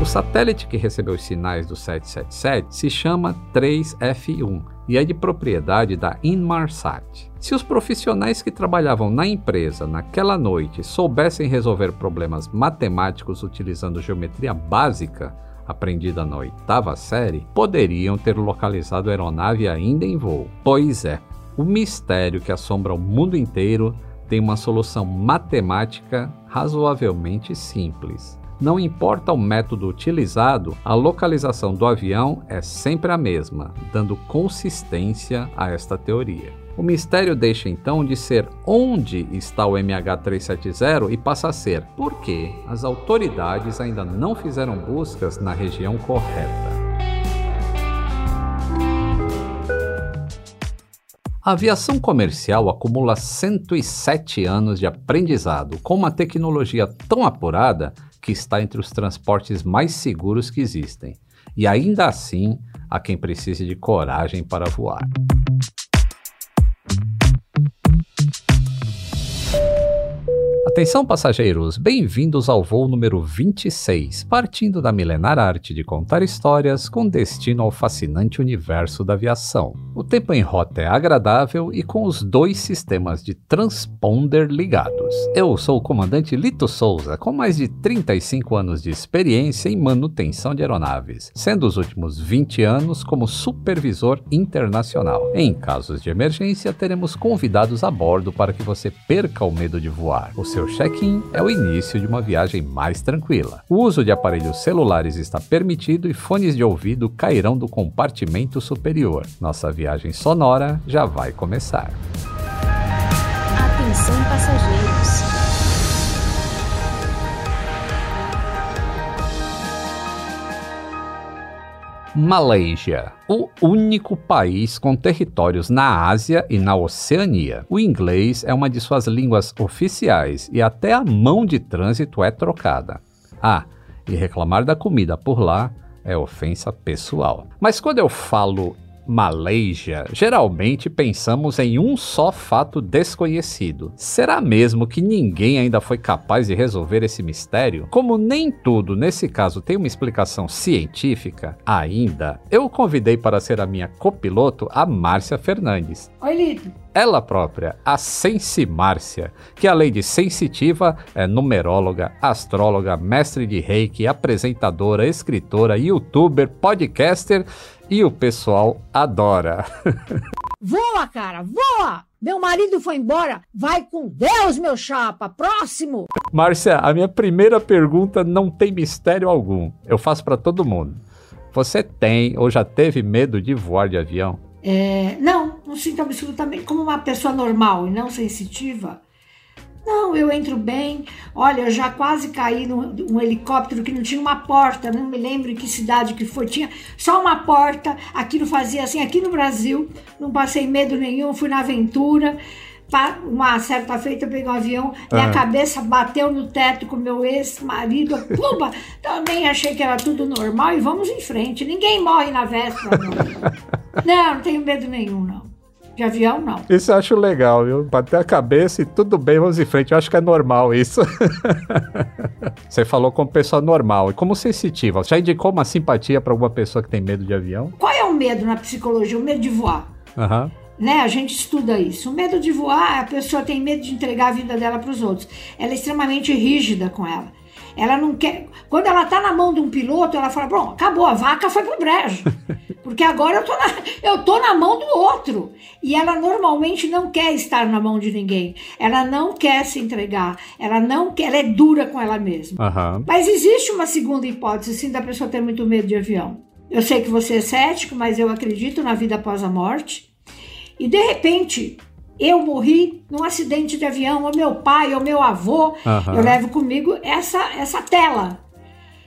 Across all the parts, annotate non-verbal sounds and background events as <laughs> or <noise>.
O satélite que recebeu os sinais do 777 se chama 3F1 e é de propriedade da Inmarsat. Se os profissionais que trabalhavam na empresa naquela noite soubessem resolver problemas matemáticos utilizando geometria básica, aprendida na oitava série, poderiam ter localizado a aeronave ainda em voo. Pois é, o mistério que assombra o mundo inteiro tem uma solução matemática razoavelmente simples. Não importa o método utilizado, a localização do avião é sempre a mesma, dando consistência a esta teoria. O mistério deixa então de ser onde está o MH370 e passa a ser por que as autoridades ainda não fizeram buscas na região correta. A aviação comercial acumula 107 anos de aprendizado com uma tecnologia tão apurada que está entre os transportes mais seguros que existem. E ainda assim, há quem precise de coragem para voar. Atenção passageiros, bem-vindos ao voo número 26, partindo da milenar arte de contar histórias com destino ao fascinante universo da aviação. O tempo em rota é agradável e com os dois sistemas de transponder ligados. Eu sou o comandante Lito Souza, com mais de 35 anos de experiência em manutenção de aeronaves, sendo os últimos 20 anos como supervisor internacional. Em casos de emergência, teremos convidados a bordo para que você perca o medo de voar. O seu check-in é o início de uma viagem mais tranquila. O uso de aparelhos celulares está permitido e fones de ouvido cairão do compartimento superior. Nossa viagem sonora já vai começar. Atenção passageiros. Malásia, o único país com territórios na Ásia e na Oceania. O inglês é uma de suas línguas oficiais e até a mão de trânsito é trocada. Ah, e reclamar da comida por lá é ofensa pessoal. Mas quando eu falo Malásia, geralmente pensamos em um só fato desconhecido. Será mesmo que ninguém ainda foi capaz de resolver esse mistério? Como nem tudo nesse caso tem uma explicação científica, ainda, eu convidei para ser a minha copiloto a Márcia Fernandes. Oi, Lito. Ela própria, a Sensi Márcia, que além de sensitiva, é numeróloga, astróloga, mestre de reiki, apresentadora, escritora, youtuber, podcaster e o pessoal adora. voa, cara, voa! Meu marido foi embora. Vai com Deus, meu chapa. Próximo. Márcia, a minha primeira pergunta não tem mistério algum. Eu faço para todo mundo. Você tem ou já teve medo de voar de avião? É, não, não sinto absolutamente como uma pessoa normal e não sensitiva. Não, eu entro bem. Olha, eu já quase caí num helicóptero que não tinha uma porta, não me lembro em que cidade que foi, tinha só uma porta. Aquilo fazia assim, aqui no Brasil, não passei medo nenhum, fui na aventura. Uma certa feita eu peguei um avião, minha uhum. cabeça bateu no teto com meu ex-marido, pumba! Também achei que era tudo normal e vamos em frente. Ninguém morre na véspera, não. <laughs> não, não tenho medo nenhum, não. De avião, não. Isso eu acho legal, viu? Bater a cabeça e tudo bem, vamos em frente. Eu acho que é normal isso. <laughs> Você falou como pessoa normal. E como sensitiva, já indicou uma simpatia para alguma pessoa que tem medo de avião? Qual é o medo na psicologia? O medo de voar. Aham. Uhum. Né? A gente estuda isso. O medo de voar, a pessoa tem medo de entregar a vida dela para os outros. Ela é extremamente rígida com ela. Ela não quer. Quando ela tá na mão de um piloto, ela fala: Bom, acabou, a vaca foi pro brejo. <laughs> Porque agora eu tô, na, eu tô na mão do outro. E ela normalmente não quer estar na mão de ninguém. Ela não quer se entregar. Ela não quer, ela é dura com ela mesma. Uhum. Mas existe uma segunda hipótese, sim, da pessoa ter muito medo de avião. Eu sei que você é cético, mas eu acredito na vida após a morte. E de repente, eu morri num acidente de avião, ou meu pai, ou meu avô, uhum. eu levo comigo essa, essa tela.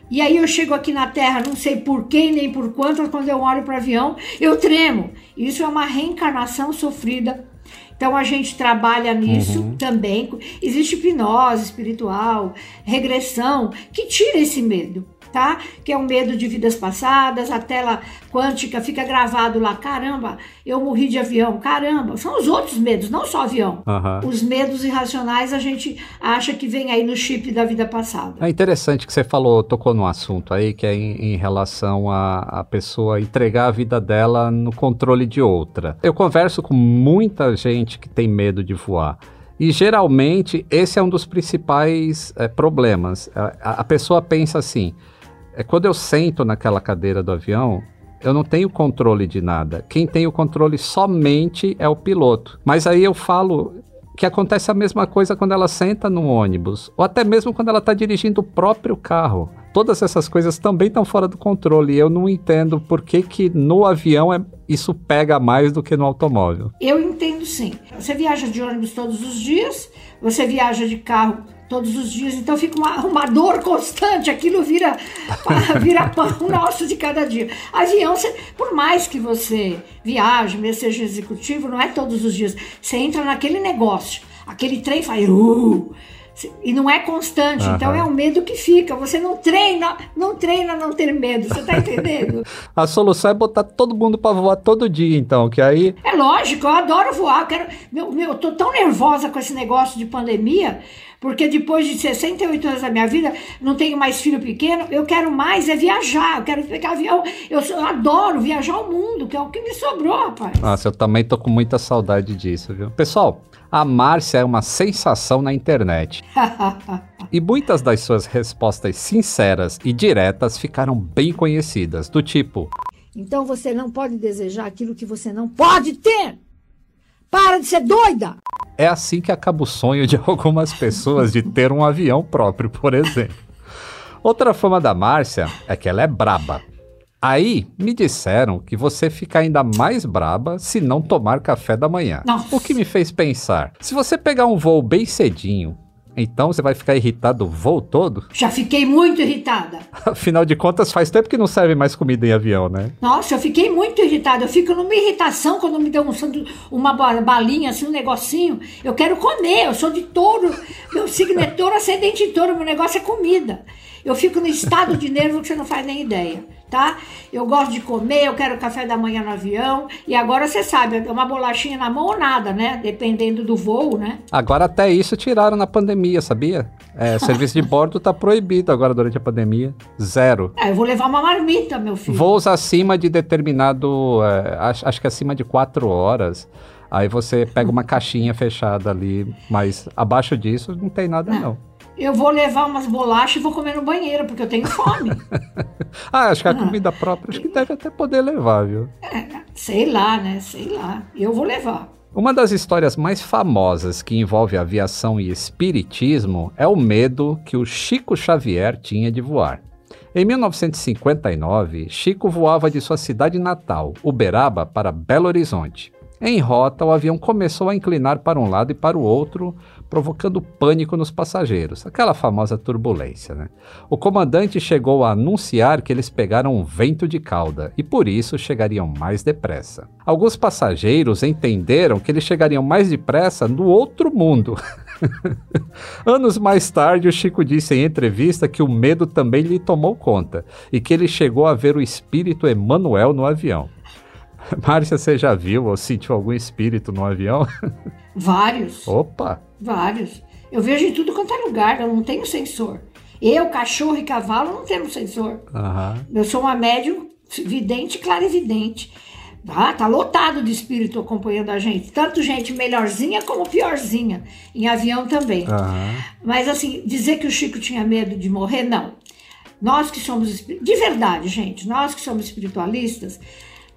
E aí eu chego aqui na Terra, não sei por quem nem por quanto, quando eu olho para o avião, eu tremo. Isso é uma reencarnação sofrida. Então a gente trabalha nisso uhum. também. Existe hipnose espiritual, regressão, que tira esse medo. Tá? Que é o medo de vidas passadas, a tela quântica fica gravado lá, caramba, eu morri de avião, caramba. São os outros medos, não só avião. Uhum. Os medos irracionais a gente acha que vem aí no chip da vida passada. É interessante que você falou, tocou no assunto aí, que é em, em relação a, a pessoa entregar a vida dela no controle de outra. Eu converso com muita gente que tem medo de voar. E geralmente esse é um dos principais é, problemas. A, a, pessoa pensa assim: é quando eu sento naquela cadeira do avião, eu não tenho controle de nada. Quem tem o controle somente é o piloto. Mas aí eu falo que acontece a mesma coisa quando ela senta no ônibus, ou até mesmo quando ela está dirigindo o próprio carro. Todas essas coisas também estão fora do controle. E eu não entendo por que, que no avião é, isso pega mais do que no automóvel. Eu entendo sim. Você viaja de ônibus todos os dias, você viaja de carro todos os dias, então fica uma, uma dor constante, aquilo vira, <laughs> vira pão nosso de cada dia. Avião, você, por mais que você viaje, mesmo seja executivo, não é todos os dias. Você entra naquele negócio, aquele trem faz. Uh, e não é constante, então é um medo que fica. Você não treina, não treina não ter medo, você tá entendendo? <laughs> a solução é botar todo mundo para voar todo dia, então, que aí. É lógico, eu adoro voar. Eu quero, meu, meu, eu tô tão nervosa com esse negócio de pandemia, porque depois de 68 anos da minha vida, não tenho mais filho pequeno, eu quero mais é viajar, eu quero pegar avião. Eu, eu adoro viajar o mundo, que é o que me sobrou, rapaz. Nossa, eu também tô com muita saudade disso, viu? Pessoal, a Márcia é uma sensação na internet. <laughs> e muitas das suas respostas sinceras e diretas ficaram bem conhecidas, do tipo: Então você não pode desejar aquilo que você não pode ter! Para de ser doida! É assim que acaba o sonho de <laughs> algumas pessoas de ter um avião próprio, por exemplo. Outra fama da Márcia é que ela é braba. Aí me disseram que você fica ainda mais braba se não tomar café da manhã. Nossa. O que me fez pensar: se você pegar um voo bem cedinho, então você vai ficar irritado o voo todo? <laughs> Já fiquei muito irritada. Afinal de contas, faz tempo que não serve mais comida em avião, né? Nossa, eu fiquei muito irritada. Eu fico numa irritação quando me dão um, uma balinha, assim, um negocinho. Eu quero comer, eu sou de touro. Meu signo é touro, ascendente de touro, meu negócio é comida. Eu fico no estado de nervo que você não faz nem ideia tá? Eu gosto de comer, eu quero café da manhã no avião. E agora você sabe, é uma bolachinha na mão ou nada, né? Dependendo do voo, né? Agora até isso tiraram na pandemia, sabia? É, <laughs> serviço de bordo tá proibido agora durante a pandemia. Zero. É, eu vou levar uma marmita, meu filho. Voos acima de determinado. É, acho, acho que acima de quatro horas. Aí você pega uma <laughs> caixinha fechada ali, mas abaixo disso não tem nada não. não eu vou levar umas bolachas e vou comer no banheiro, porque eu tenho fome. <laughs> ah, acho que a ah. comida própria acho que deve até poder levar, viu? É, sei lá, né? Sei lá. Eu vou levar. Uma das histórias mais famosas que envolve aviação e espiritismo é o medo que o Chico Xavier tinha de voar. Em 1959, Chico voava de sua cidade natal, Uberaba, para Belo Horizonte. Em rota, o avião começou a inclinar para um lado e para o outro, provocando pânico nos passageiros, aquela famosa turbulência. Né? O comandante chegou a anunciar que eles pegaram um vento de cauda e por isso chegariam mais depressa. Alguns passageiros entenderam que eles chegariam mais depressa no outro mundo. <laughs> Anos mais tarde, o Chico disse em entrevista que o medo também lhe tomou conta e que ele chegou a ver o espírito Emanuel no avião. <laughs> Márcia, você já viu ou sentiu algum espírito no avião? <laughs> Vários. Opa! Vários. Eu vejo em tudo quanto é lugar, eu não tenho sensor. Eu, cachorro e cavalo não temos sensor. Uhum. Eu sou uma médium vidente, clarividente. Ah, tá lotado de espírito acompanhando a gente. Tanto gente melhorzinha como piorzinha. Em avião também. Uhum. Mas assim, dizer que o Chico tinha medo de morrer, não. Nós que somos. De verdade, gente, nós que somos espiritualistas,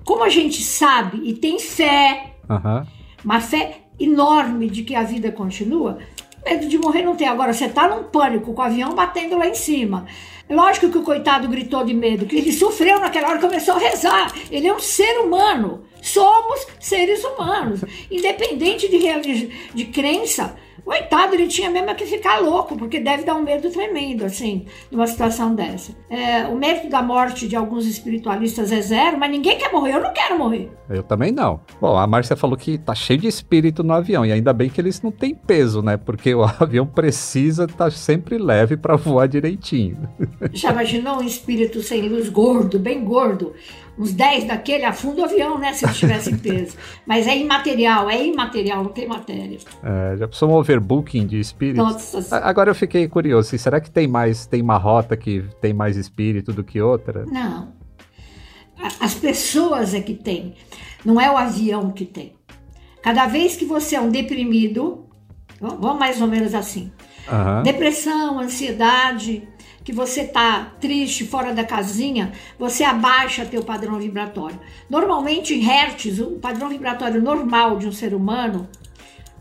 como a gente sabe e tem fé, uhum. uma fé enorme de que a vida continua, medo de morrer não tem. Agora, você tá num pânico com o avião batendo lá em cima. Lógico que o coitado gritou de medo, que ele sofreu naquela hora, começou a rezar. Ele é um ser humano. Somos seres humanos. <laughs> Independente de, de crença, Coitado, ele tinha mesmo que ficar louco, porque deve dar um medo tremendo, assim, numa situação dessa. É, o mérito da morte de alguns espiritualistas é zero, mas ninguém quer morrer. Eu não quero morrer. Eu também não. Bom, a Márcia falou que tá cheio de espírito no avião, e ainda bem que eles não têm peso, né? Porque o <laughs> avião precisa estar tá sempre leve para voar direitinho. Já imaginou um espírito sem luz gordo, bem gordo? Uns 10 daquele afunda o avião, né? Se ele tivesse peso. <laughs> Mas é imaterial, é imaterial, não tem matéria. É, já precisou um overbooking de espíritos? Nossa. Agora eu fiquei curioso, será que tem mais, tem uma rota que tem mais espírito do que outra? Não. As pessoas é que tem, não é o avião que tem. Cada vez que você é um deprimido, vamos mais ou menos assim, uhum. depressão, ansiedade, que você tá triste, fora da casinha, você abaixa teu padrão vibratório. Normalmente em hertz, o padrão vibratório normal de um ser humano,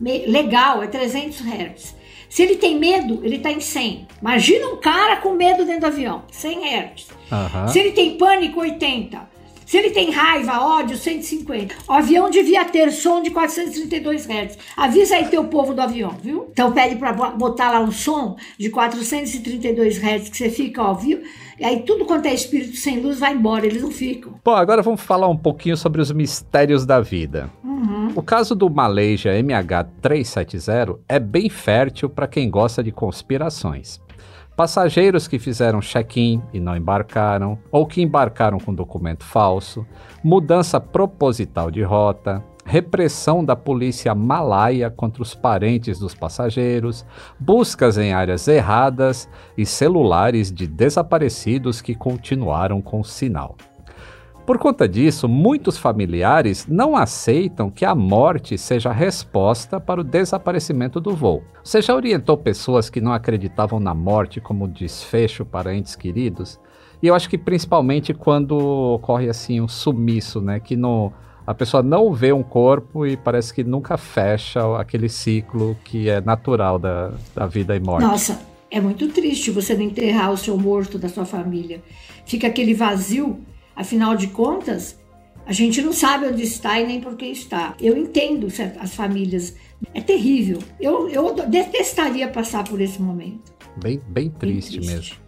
legal, é 300 hertz. Se ele tem medo, ele está em 100. Imagina um cara com medo dentro do avião, 100 hertz. Uhum. Se ele tem pânico, 80. Se ele tem raiva, ódio, 150. O avião devia ter som de 432 Hz. Avisa aí teu povo do avião, viu? Então pede para botar lá um som de 432 Hz que você fica, ó, viu? E aí tudo quanto é espírito sem luz vai embora, eles não ficam. Bom, agora vamos falar um pouquinho sobre os mistérios da vida. Uhum. O caso do Malaysia MH370 é bem fértil para quem gosta de conspirações. Passageiros que fizeram check-in e não embarcaram, ou que embarcaram com documento falso, mudança proposital de rota, repressão da polícia malaia contra os parentes dos passageiros, buscas em áreas erradas e celulares de desaparecidos que continuaram com o sinal. Por conta disso, muitos familiares não aceitam que a morte seja a resposta para o desaparecimento do voo. Você já orientou pessoas que não acreditavam na morte como desfecho para entes queridos? E eu acho que principalmente quando ocorre assim um sumiço, né, que no, a pessoa não vê um corpo e parece que nunca fecha aquele ciclo que é natural da, da vida e morte. Nossa, é muito triste você não enterrar o seu morto da sua família. Fica aquele vazio Afinal de contas, a gente não sabe onde está e nem por que está. Eu entendo as famílias. É terrível. Eu, eu detestaria passar por esse momento. Bem, bem triste, bem triste. mesmo.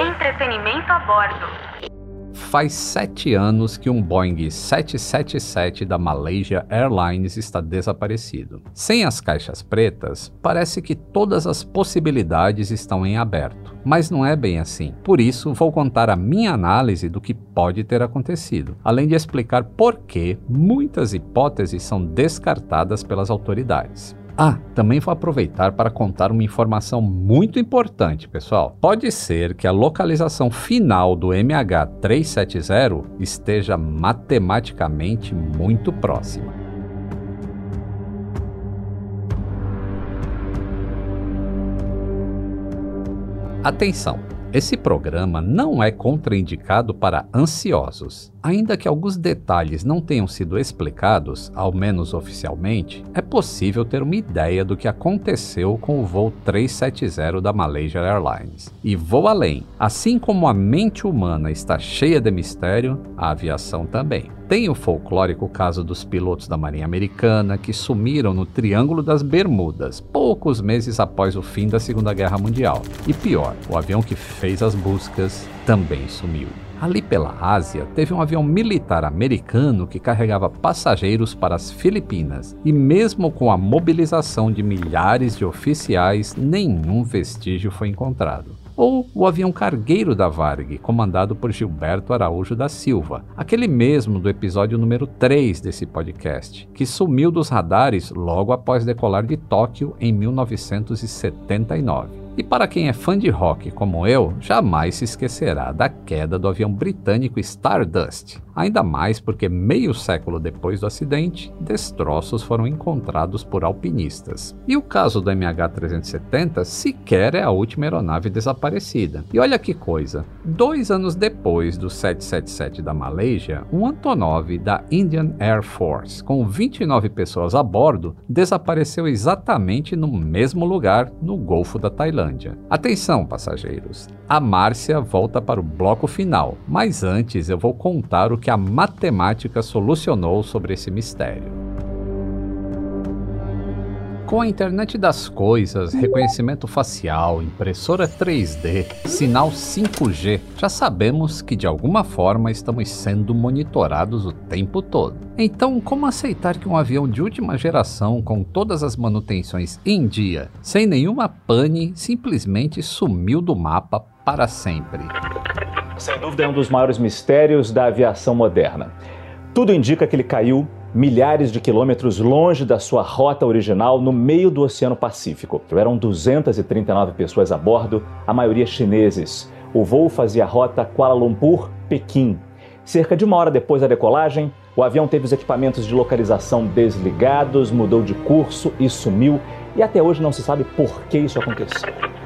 Entretenimento a bordo. Faz sete anos que um Boeing 777 da Malaysia Airlines está desaparecido. Sem as caixas pretas, parece que todas as possibilidades estão em aberto, mas não é bem assim. Por isso, vou contar a minha análise do que pode ter acontecido, além de explicar por que muitas hipóteses são descartadas pelas autoridades. Ah, também vou aproveitar para contar uma informação muito importante, pessoal. Pode ser que a localização final do MH370 esteja matematicamente muito próxima. Atenção! Esse programa não é contraindicado para ansiosos. Ainda que alguns detalhes não tenham sido explicados, ao menos oficialmente, é possível ter uma ideia do que aconteceu com o voo 370 da Malaysia Airlines. E vou além: assim como a mente humana está cheia de mistério, a aviação também. Tem o folclórico caso dos pilotos da Marinha Americana que sumiram no Triângulo das Bermudas, poucos meses após o fim da Segunda Guerra Mundial. E pior, o avião que fez as buscas também sumiu. Ali pela Ásia, teve um avião militar americano que carregava passageiros para as Filipinas, e mesmo com a mobilização de milhares de oficiais, nenhum vestígio foi encontrado. Ou o avião cargueiro da Varg, comandado por Gilberto Araújo da Silva, aquele mesmo do episódio número 3 desse podcast, que sumiu dos radares logo após decolar de Tóquio em 1979. E para quem é fã de rock como eu, jamais se esquecerá da queda do avião britânico Stardust, ainda mais porque meio século depois do acidente, destroços foram encontrados por alpinistas. E o caso do MH370 sequer é a última aeronave desaparecida. E olha que coisa, dois anos depois do 777 da Malaysia, um Antonov da Indian Air Force, com 29 pessoas a bordo, desapareceu exatamente no mesmo lugar no Golfo da Tailândia. Atenção, passageiros! A Márcia volta para o bloco final, mas antes eu vou contar o que a matemática solucionou sobre esse mistério. Com a internet das coisas, reconhecimento facial, impressora 3D, sinal 5G, já sabemos que de alguma forma estamos sendo monitorados o tempo todo. Então, como aceitar que um avião de última geração, com todas as manutenções em dia, sem nenhuma pane, simplesmente sumiu do mapa para sempre? Sem dúvida é um dos maiores mistérios da aviação moderna. Tudo indica que ele caiu milhares de quilômetros longe da sua rota original no meio do Oceano Pacífico. Eram 239 pessoas a bordo, a maioria chineses. O voo fazia a rota Kuala Lumpur-Pequim. Cerca de uma hora depois da decolagem, o avião teve os equipamentos de localização desligados, mudou de curso e sumiu, e até hoje não se sabe por que isso aconteceu.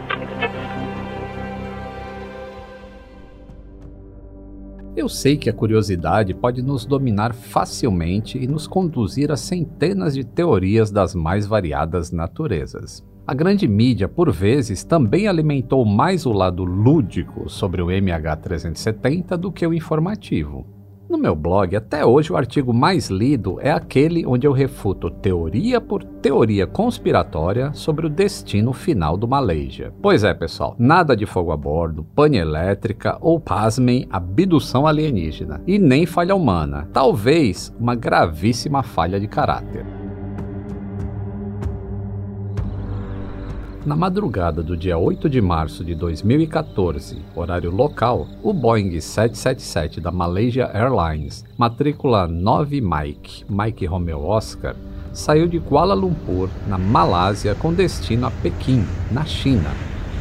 Eu sei que a curiosidade pode nos dominar facilmente e nos conduzir a centenas de teorias das mais variadas naturezas. A grande mídia, por vezes, também alimentou mais o lado lúdico sobre o MH370 do que o informativo. No meu blog, até hoje, o artigo mais lido é aquele onde eu refuto teoria por teoria conspiratória sobre o destino final do Malaysia. Pois é, pessoal, nada de fogo a bordo, pane elétrica ou, pasmem, abdução alienígena. E nem falha humana. Talvez uma gravíssima falha de caráter. Na madrugada do dia 8 de março de 2014, horário local, o Boeing 777 da Malaysia Airlines, matrícula 9 Mike, Mike Romeo Oscar, saiu de Kuala Lumpur, na Malásia, com destino a Pequim, na China,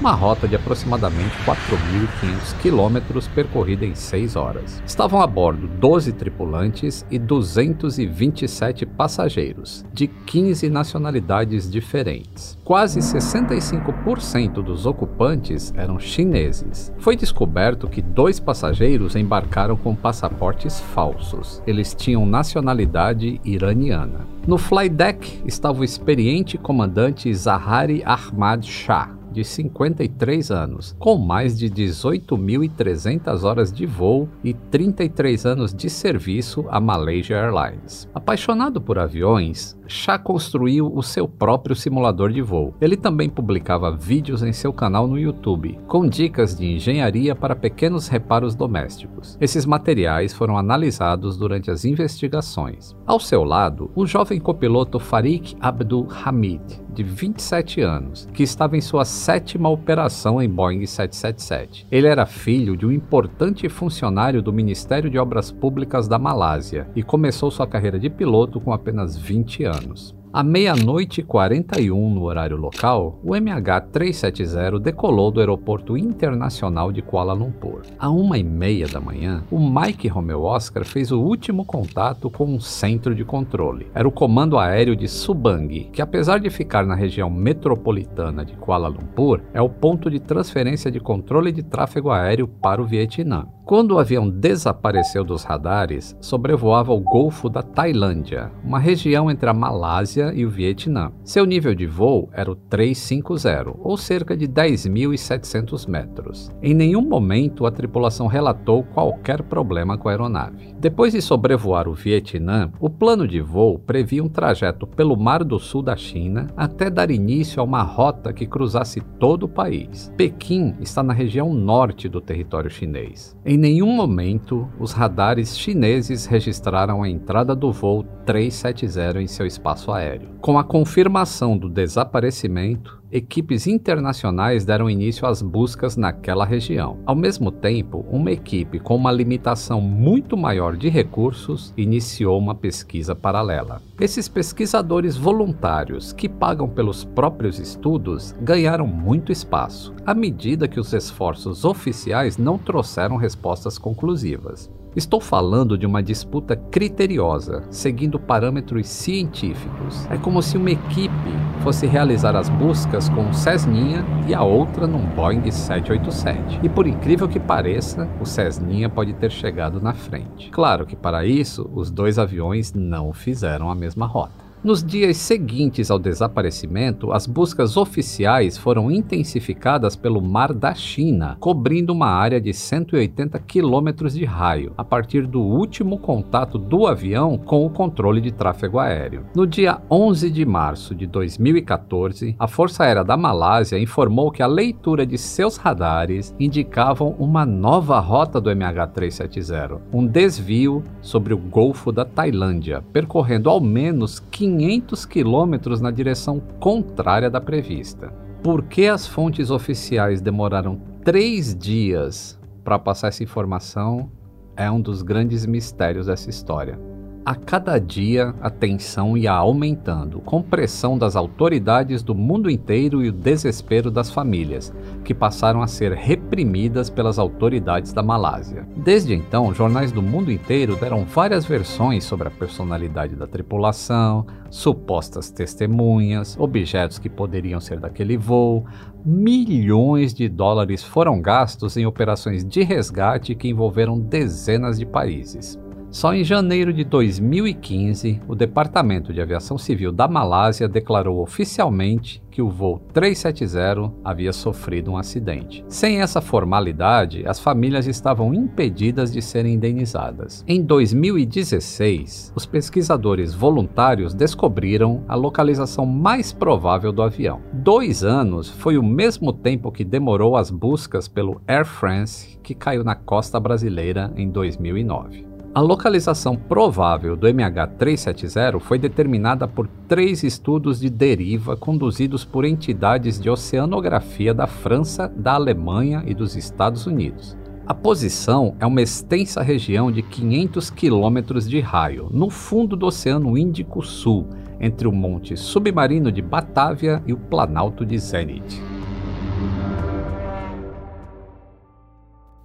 uma rota de aproximadamente 4.500 quilômetros percorrida em 6 horas. Estavam a bordo 12 tripulantes e 227 passageiros, de 15 nacionalidades diferentes. Quase 65% dos ocupantes eram chineses. Foi descoberto que dois passageiros embarcaram com passaportes falsos. Eles tinham nacionalidade iraniana. No flydeck estava o experiente comandante Zahari Ahmad Shah, de 53 anos, com mais de 18.300 horas de voo e 33 anos de serviço à Malaysia Airlines. Apaixonado por aviões, Shah construiu o seu próprio simulador de voo. Ele também publicava vídeos em seu canal no YouTube, com dicas de engenharia para pequenos reparos domésticos. Esses materiais foram analisados durante as investigações. Ao seu lado, o jovem copiloto Farik Abdul Hamid, de 27 anos, que estava em sua sétima operação em Boeing 777. Ele era filho de um importante funcionário do Ministério de Obras Públicas da Malásia e começou sua carreira de piloto com apenas 20 anos. À meia-noite e 41 no horário local, o MH370 decolou do Aeroporto Internacional de Kuala Lumpur. À uma e meia da manhã, o Mike Romeo Oscar fez o último contato com um centro de controle. Era o Comando Aéreo de Subang, que apesar de ficar na região metropolitana de Kuala Lumpur, é o ponto de transferência de controle de tráfego aéreo para o Vietnã. Quando o avião desapareceu dos radares, sobrevoava o Golfo da Tailândia, uma região entre a Malásia e o Vietnã. Seu nível de voo era o 350, ou cerca de 10.700 metros. Em nenhum momento a tripulação relatou qualquer problema com a aeronave. Depois de sobrevoar o Vietnã, o plano de voo previa um trajeto pelo Mar do Sul da China até dar início a uma rota que cruzasse todo o país. Pequim está na região norte do território chinês. Em nenhum momento os radares chineses registraram a entrada do voo 370 em seu espaço aéreo. Com a confirmação do desaparecimento, equipes internacionais deram início às buscas naquela região. Ao mesmo tempo, uma equipe com uma limitação muito maior de recursos iniciou uma pesquisa paralela. Esses pesquisadores voluntários, que pagam pelos próprios estudos, ganharam muito espaço, à medida que os esforços oficiais não trouxeram respostas conclusivas. Estou falando de uma disputa criteriosa, seguindo parâmetros científicos. É como se uma equipe fosse realizar as buscas com um Cessninha e a outra num Boeing 787. E por incrível que pareça, o Cessninha pode ter chegado na frente. Claro que para isso, os dois aviões não fizeram a mesma rota. Nos dias seguintes ao desaparecimento, as buscas oficiais foram intensificadas pelo Mar da China, cobrindo uma área de 180 quilômetros de raio, a partir do último contato do avião com o controle de tráfego aéreo. No dia 11 de março de 2014, a Força Aérea da Malásia informou que a leitura de seus radares indicavam uma nova rota do MH370, um desvio sobre o Golfo da Tailândia, percorrendo ao menos 500 500 quilômetros na direção contrária da prevista. Por que as fontes oficiais demoraram três dias para passar essa informação é um dos grandes mistérios dessa história. A cada dia, a tensão ia aumentando, com pressão das autoridades do mundo inteiro e o desespero das famílias, que passaram a ser reprimidas pelas autoridades da Malásia. Desde então, jornais do mundo inteiro deram várias versões sobre a personalidade da tripulação, supostas testemunhas, objetos que poderiam ser daquele voo. Milhões de dólares foram gastos em operações de resgate que envolveram dezenas de países. Só em janeiro de 2015, o Departamento de Aviação Civil da Malásia declarou oficialmente que o voo 370 havia sofrido um acidente. Sem essa formalidade, as famílias estavam impedidas de serem indenizadas. Em 2016, os pesquisadores voluntários descobriram a localização mais provável do avião. Dois anos foi o mesmo tempo que demorou as buscas pelo Air France que caiu na costa brasileira em 2009. A localização provável do MH370 foi determinada por três estudos de deriva conduzidos por entidades de oceanografia da França, da Alemanha e dos Estados Unidos. A posição é uma extensa região de 500 quilômetros de raio, no fundo do Oceano Índico Sul, entre o Monte Submarino de Batávia e o Planalto de Zenit.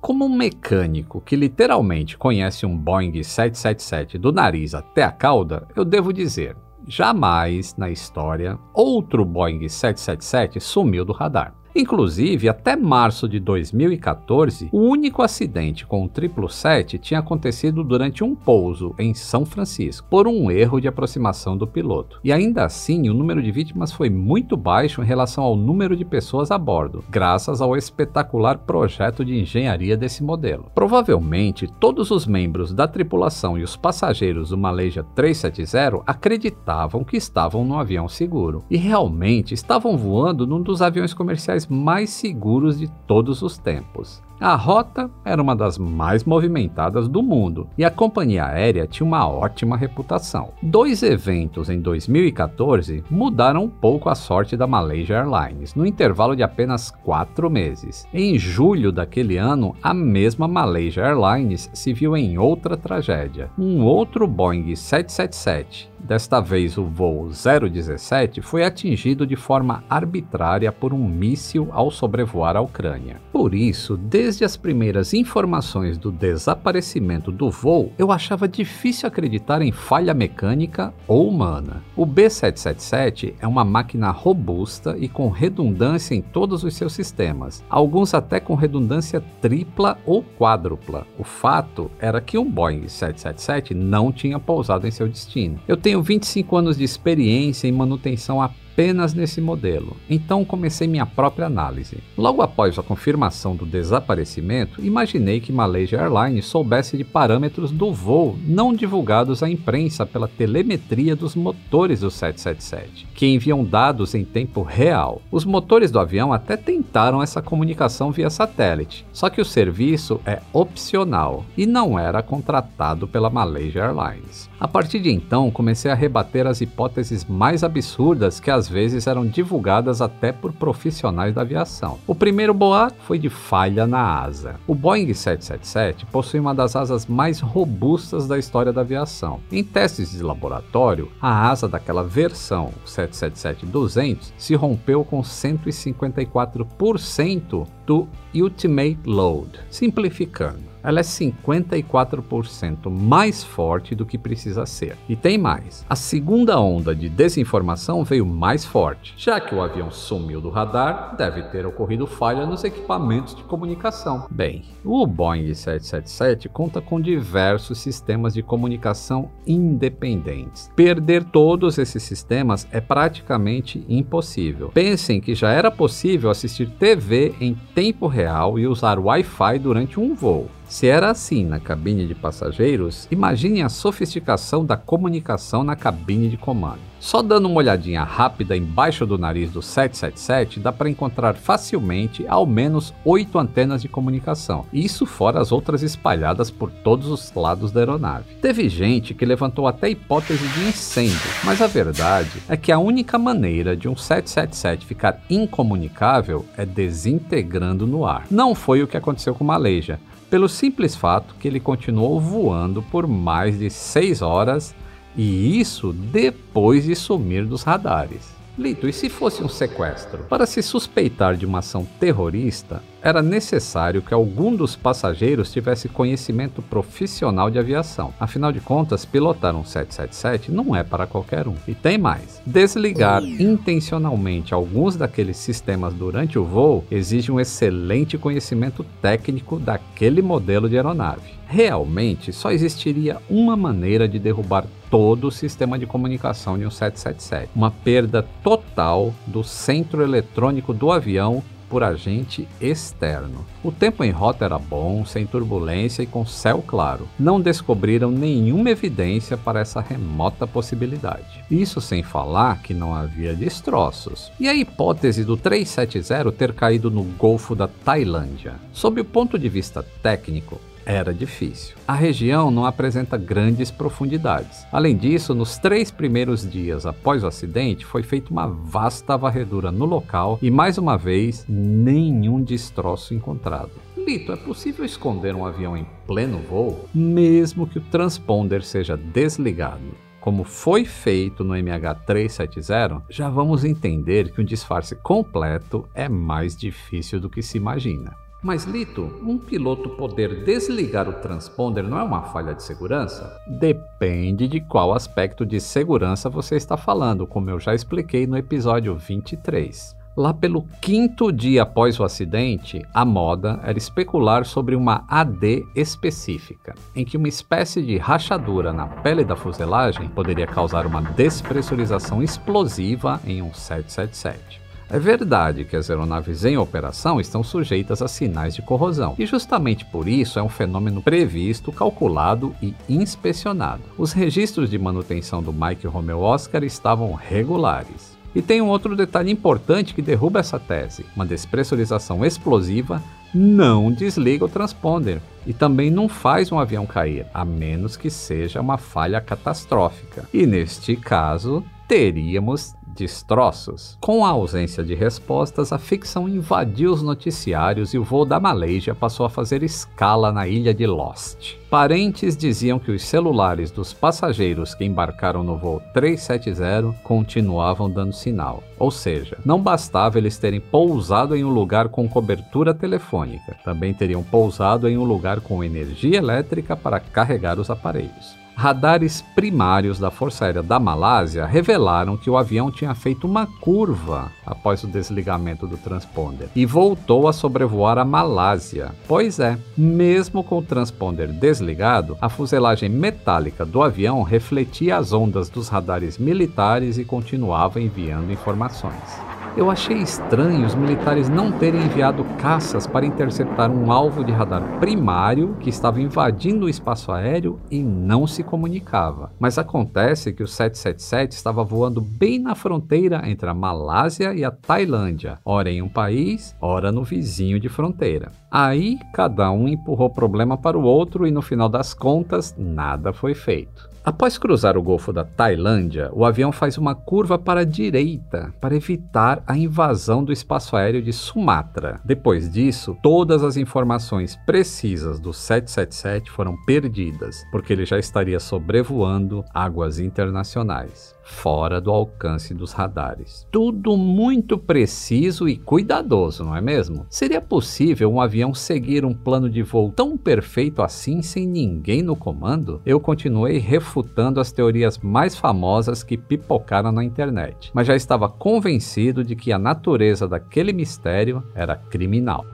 Como um mecânico que literalmente conhece um Boeing 777 do nariz até a cauda, eu devo dizer: jamais na história outro Boeing 777 sumiu do radar. Inclusive, até março de 2014, o único acidente com o 777 tinha acontecido durante um pouso em São Francisco, por um erro de aproximação do piloto. E ainda assim, o número de vítimas foi muito baixo em relação ao número de pessoas a bordo, graças ao espetacular projeto de engenharia desse modelo. Provavelmente, todos os membros da tripulação e os passageiros do Malaysia 370 acreditavam que estavam no avião seguro e realmente estavam voando num dos aviões comerciais mais seguros de todos os tempos. A rota era uma das mais movimentadas do mundo e a companhia aérea tinha uma ótima reputação. Dois eventos em 2014 mudaram um pouco a sorte da Malaysia Airlines, no intervalo de apenas quatro meses. Em julho daquele ano, a mesma Malaysia Airlines se viu em outra tragédia. Um outro Boeing 777 Desta vez, o voo 017 foi atingido de forma arbitrária por um míssil ao sobrevoar a Ucrânia. Por isso, desde as primeiras informações do desaparecimento do voo, eu achava difícil acreditar em falha mecânica ou humana. O B777 é uma máquina robusta e com redundância em todos os seus sistemas, alguns até com redundância tripla ou quádrupla. O fato era que um Boeing 777 não tinha pousado em seu destino. Eu tenho tenho 25 anos de experiência em manutenção a apenas nesse modelo, então comecei minha própria análise. Logo após a confirmação do desaparecimento, imaginei que Malaysia Airlines soubesse de parâmetros do voo não divulgados à imprensa pela telemetria dos motores do 777, que enviam dados em tempo real. Os motores do avião até tentaram essa comunicação via satélite, só que o serviço é opcional e não era contratado pela Malaysia Airlines. A partir de então, comecei a rebater as hipóteses mais absurdas que as às vezes eram divulgadas até por profissionais da aviação. O primeiro boato foi de falha na asa. O Boeing 777 possui uma das asas mais robustas da história da aviação. Em testes de laboratório, a asa daquela versão 777-200 se rompeu com 154% do Ultimate Load. Simplificando, ela é 54% mais forte do que precisa ser. E tem mais: a segunda onda de desinformação veio mais forte. Já que o avião sumiu do radar, deve ter ocorrido falha nos equipamentos de comunicação. Bem, o Boeing 777 conta com diversos sistemas de comunicação independentes. Perder todos esses sistemas é praticamente impossível. Pensem que já era possível assistir TV em tempo real e usar Wi-Fi durante um voo. Se era assim na cabine de passageiros, imagine a sofisticação da comunicação na cabine de comando. Só dando uma olhadinha rápida embaixo do nariz do 777 dá para encontrar facilmente ao menos oito antenas de comunicação, isso fora as outras espalhadas por todos os lados da aeronave. Teve gente que levantou até a hipótese de incêndio, mas a verdade é que a única maneira de um 777 ficar incomunicável é desintegrando no ar. Não foi o que aconteceu com Maleja pelo simples fato que ele continuou voando por mais de 6 horas e isso depois de sumir dos radares. Lito, e se fosse um sequestro? Para se suspeitar de uma ação terrorista, era necessário que algum dos passageiros tivesse conhecimento profissional de aviação. Afinal de contas, pilotar um 777 não é para qualquer um. E tem mais: desligar intencionalmente alguns daqueles sistemas durante o voo exige um excelente conhecimento técnico daquele modelo de aeronave. Realmente, só existiria uma maneira de derrubar todo o sistema de comunicação de um 777: uma perda total do centro eletrônico do avião por agente externo. O tempo em rota era bom, sem turbulência e com céu claro. Não descobriram nenhuma evidência para essa remota possibilidade. Isso sem falar que não havia destroços. E a hipótese do 370 ter caído no Golfo da Tailândia? Sob o ponto de vista técnico, era difícil. A região não apresenta grandes profundidades. Além disso, nos três primeiros dias após o acidente, foi feita uma vasta varredura no local e, mais uma vez, nenhum destroço encontrado. Lito, é possível esconder um avião em pleno voo, mesmo que o transponder seja desligado? como foi feito no MH370, já vamos entender que um disfarce completo é mais difícil do que se imagina. Mas, Lito, um piloto poder desligar o transponder não é uma falha de segurança? Depende de qual aspecto de segurança você está falando, como eu já expliquei no episódio 23. Lá pelo quinto dia após o acidente, a moda era especular sobre uma AD específica, em que uma espécie de rachadura na pele da fuselagem poderia causar uma despressurização explosiva em um 777. É verdade que as aeronaves em operação estão sujeitas a sinais de corrosão, e justamente por isso é um fenômeno previsto, calculado e inspecionado. Os registros de manutenção do Mike Romeo Oscar estavam regulares. E tem um outro detalhe importante que derruba essa tese: uma despressurização explosiva não desliga o transponder e também não faz um avião cair, a menos que seja uma falha catastrófica. E neste caso, teríamos destroços. Com a ausência de respostas, a ficção invadiu os noticiários e o voo da Malaysia passou a fazer escala na ilha de Lost. Parentes diziam que os celulares dos passageiros que embarcaram no voo 370 continuavam dando sinal. Ou seja, não bastava eles terem pousado em um lugar com cobertura telefônica, também teriam pousado em um lugar com energia elétrica para carregar os aparelhos. Radares primários da Força Aérea da Malásia revelaram que o avião tinha feito uma curva após o desligamento do transponder e voltou a sobrevoar a Malásia. Pois é, mesmo com o transponder desligado, a fuselagem metálica do avião refletia as ondas dos radares militares e continuava enviando informações. Eu achei estranho os militares não terem enviado caças para interceptar um alvo de radar primário que estava invadindo o espaço aéreo e não se comunicava. Mas acontece que o 777 estava voando bem na fronteira entre a Malásia e a Tailândia, ora em um país, ora no vizinho de fronteira. Aí cada um empurrou o problema para o outro e no final das contas nada foi feito. Após cruzar o Golfo da Tailândia, o avião faz uma curva para a direita para evitar a invasão do espaço aéreo de Sumatra. Depois disso, todas as informações precisas do 777 foram perdidas, porque ele já estaria sobrevoando águas internacionais. Fora do alcance dos radares. Tudo muito preciso e cuidadoso, não é mesmo? Seria possível um avião seguir um plano de voo tão perfeito assim sem ninguém no comando? Eu continuei refutando as teorias mais famosas que pipocaram na internet, mas já estava convencido de que a natureza daquele mistério era criminal.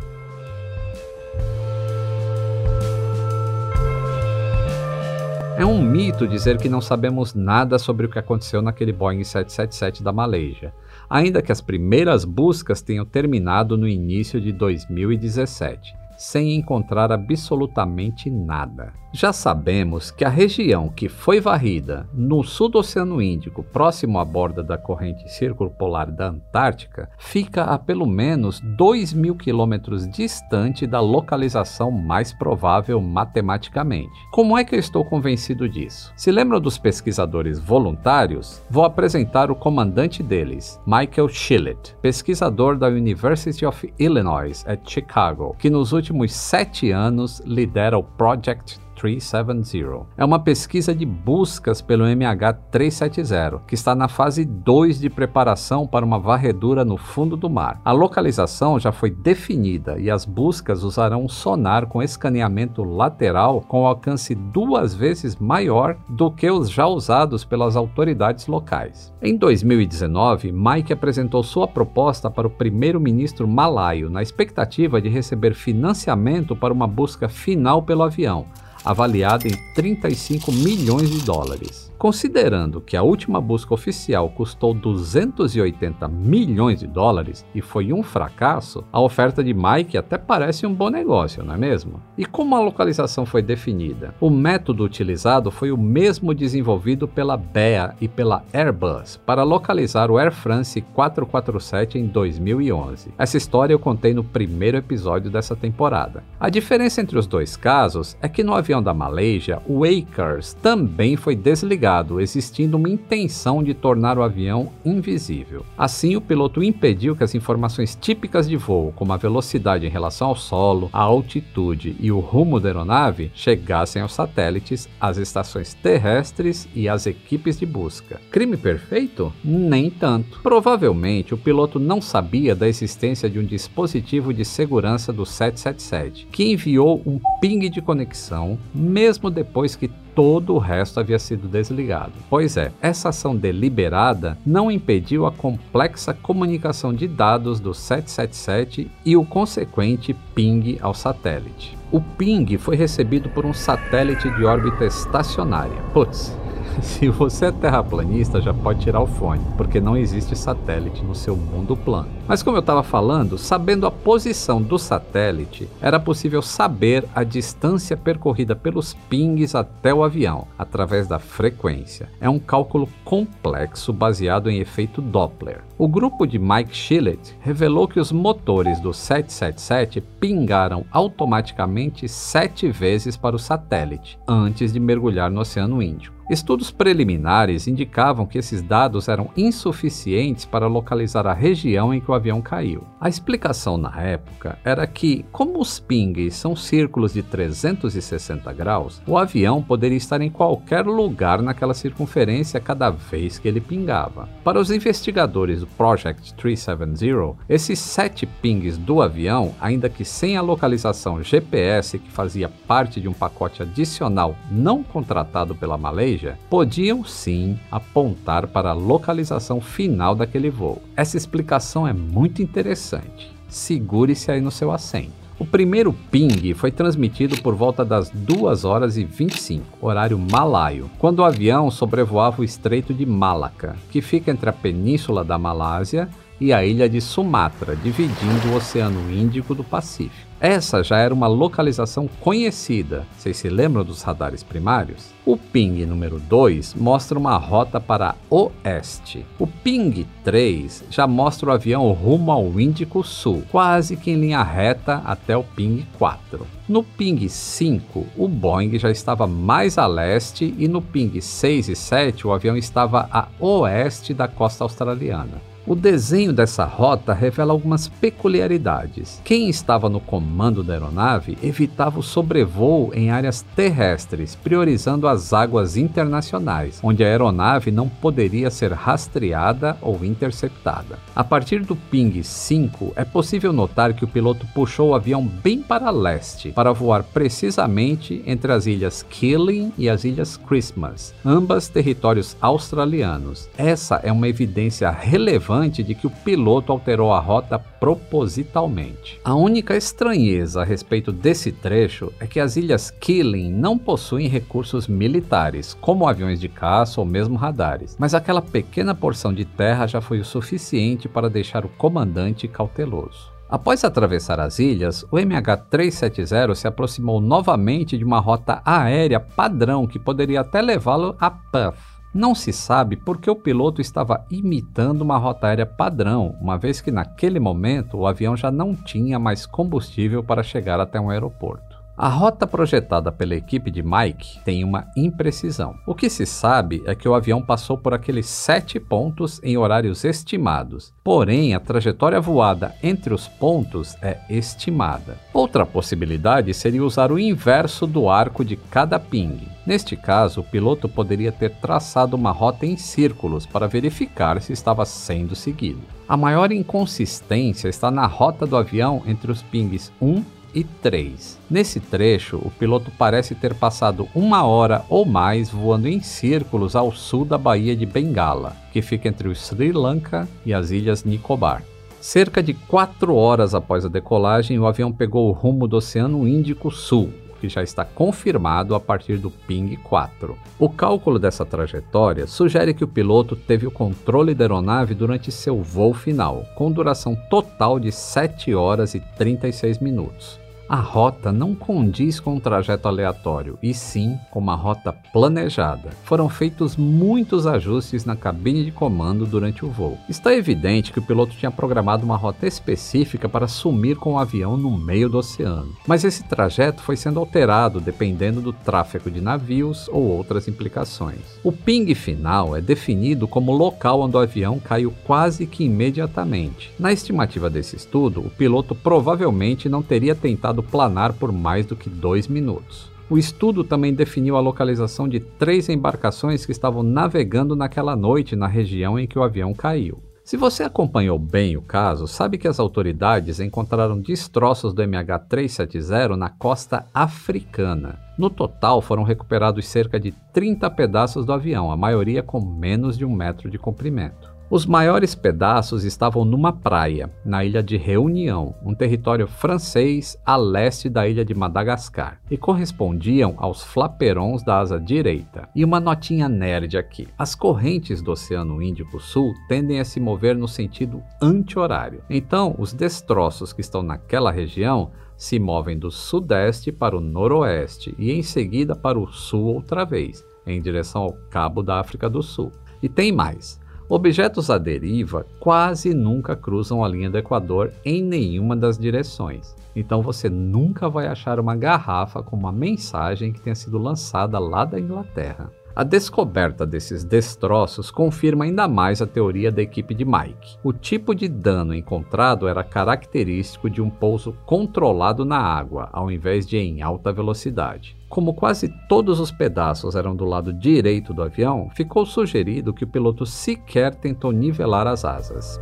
É um mito dizer que não sabemos nada sobre o que aconteceu naquele Boeing 777 da Malaysia, ainda que as primeiras buscas tenham terminado no início de 2017, sem encontrar absolutamente nada. Já sabemos que a região que foi varrida no sul do Oceano Índico, próximo à borda da corrente circumpolar da Antártica, fica a pelo menos 2 mil quilômetros distante da localização mais provável matematicamente. Como é que eu estou convencido disso? Se lembram dos pesquisadores voluntários? Vou apresentar o comandante deles, Michael Schillett, pesquisador da University of Illinois at Chicago, que nos últimos sete anos lidera o Project 370. É uma pesquisa de buscas pelo MH370, que está na fase 2 de preparação para uma varredura no fundo do mar. A localização já foi definida e as buscas usarão um sonar com escaneamento lateral com alcance duas vezes maior do que os já usados pelas autoridades locais. Em 2019, Mike apresentou sua proposta para o primeiro-ministro malaio na expectativa de receber financiamento para uma busca final pelo avião, avaliada em 35 milhões de dólares. Considerando que a última busca oficial custou 280 milhões de dólares e foi um fracasso, a oferta de Mike até parece um bom negócio, não é mesmo? E como a localização foi definida? O método utilizado foi o mesmo desenvolvido pela BEA e pela Airbus para localizar o Air France 447 em 2011. Essa história eu contei no primeiro episódio dessa temporada. A diferença entre os dois casos é que no avião da Malaysia, o Akers também foi desligado existindo uma intenção de tornar o avião invisível. Assim, o piloto impediu que as informações típicas de voo, como a velocidade em relação ao solo, a altitude e o rumo da aeronave, chegassem aos satélites, às estações terrestres e às equipes de busca. Crime perfeito? Nem tanto. Provavelmente o piloto não sabia da existência de um dispositivo de segurança do 777, que enviou um ping de conexão mesmo depois que todo o resto havia sido desligado. Pois é, essa ação deliberada não impediu a complexa comunicação de dados do 777 e o consequente ping ao satélite. O ping foi recebido por um satélite de órbita estacionária. Putz, <laughs> Se você é terraplanista, já pode tirar o fone, porque não existe satélite no seu mundo plano. Mas como eu estava falando, sabendo a posição do satélite, era possível saber a distância percorrida pelos pings até o avião, através da frequência. É um cálculo complexo baseado em efeito Doppler. O grupo de Mike Shillett revelou que os motores do 777 pingaram automaticamente sete vezes para o satélite, antes de mergulhar no Oceano Índico. Estudos preliminares indicavam que esses dados eram insuficientes para localizar a região em que o avião caiu. A explicação na época era que, como os pings são círculos de 360 graus, o avião poderia estar em qualquer lugar naquela circunferência cada vez que ele pingava. Para os investigadores do Project 370, esses sete pings do avião, ainda que sem a localização GPS que fazia parte de um pacote adicional não contratado pela Malaysia, podiam sim apontar para a localização final daquele voo. Essa explicação é muito interessante. Segure-se aí no seu assento. O primeiro ping foi transmitido por volta das 2 horas e 25, horário malaio, quando o avião sobrevoava o Estreito de Malacca, que fica entre a península da Malásia e a ilha de Sumatra, dividindo o Oceano Índico do Pacífico. Essa já era uma localização conhecida. Vocês se lembram dos radares primários? O ping número 2 mostra uma rota para oeste. O ping 3 já mostra o avião rumo ao Índico Sul, quase que em linha reta até o ping 4. No ping 5, o Boeing já estava mais a leste e no ping 6 e 7 o avião estava a oeste da costa australiana. O desenho dessa rota revela algumas peculiaridades. Quem estava no comando da aeronave evitava o sobrevoo em áreas terrestres, priorizando as águas internacionais, onde a aeronave não poderia ser rastreada ou interceptada. A partir do ping 5, é possível notar que o piloto puxou o avião bem para leste, para voar precisamente entre as ilhas Killing e as ilhas Christmas, ambas territórios australianos. Essa é uma evidência relevante de que o piloto alterou a rota propositalmente. A única estranheza a respeito desse trecho é que as ilhas Killing não possuem recursos militares, como aviões de caça ou mesmo radares, mas aquela pequena porção de terra já foi o suficiente para deixar o comandante cauteloso. Após atravessar as ilhas, o MH370 se aproximou novamente de uma rota aérea padrão que poderia até levá-lo a Perth. Não se sabe porque o piloto estava imitando uma rota aérea padrão, uma vez que naquele momento o avião já não tinha mais combustível para chegar até um aeroporto. A rota projetada pela equipe de Mike tem uma imprecisão. O que se sabe é que o avião passou por aqueles sete pontos em horários estimados, porém a trajetória voada entre os pontos é estimada. Outra possibilidade seria usar o inverso do arco de cada ping. Neste caso, o piloto poderia ter traçado uma rota em círculos para verificar se estava sendo seguido. A maior inconsistência está na rota do avião entre os pings 1 e 3. Nesse trecho, o piloto parece ter passado uma hora ou mais voando em círculos ao sul da Baía de Bengala, que fica entre o Sri Lanka e as Ilhas Nicobar. Cerca de quatro horas após a decolagem, o avião pegou o rumo do Oceano Índico Sul, que já está confirmado a partir do ping 4. O cálculo dessa trajetória sugere que o piloto teve o controle da aeronave durante seu voo final, com duração total de 7 horas e 36 minutos a rota não condiz com um trajeto aleatório, e sim com uma rota planejada. Foram feitos muitos ajustes na cabine de comando durante o voo. Está evidente que o piloto tinha programado uma rota específica para sumir com o avião no meio do oceano, mas esse trajeto foi sendo alterado dependendo do tráfego de navios ou outras implicações. O ping final é definido como local onde o avião caiu quase que imediatamente. Na estimativa desse estudo, o piloto provavelmente não teria tentado planar por mais do que dois minutos. O estudo também definiu a localização de três embarcações que estavam navegando naquela noite na região em que o avião caiu. Se você acompanhou bem o caso, sabe que as autoridades encontraram destroços do MH370 na costa africana. No total, foram recuperados cerca de 30 pedaços do avião, a maioria com menos de um metro de comprimento. Os maiores pedaços estavam numa praia, na ilha de Reunião, um território francês a leste da ilha de Madagascar, e correspondiam aos flaperons da asa direita. E uma notinha nerd aqui: as correntes do Oceano Índico Sul tendem a se mover no sentido anti-horário. Então, os destroços que estão naquela região se movem do sudeste para o noroeste e em seguida para o sul outra vez, em direção ao Cabo da África do Sul. E tem mais. Objetos à deriva quase nunca cruzam a linha do Equador em nenhuma das direções. Então você nunca vai achar uma garrafa com uma mensagem que tenha sido lançada lá da Inglaterra. A descoberta desses destroços confirma ainda mais a teoria da equipe de Mike. O tipo de dano encontrado era característico de um pouso controlado na água, ao invés de em alta velocidade. Como quase todos os pedaços eram do lado direito do avião, ficou sugerido que o piloto sequer tentou nivelar as asas.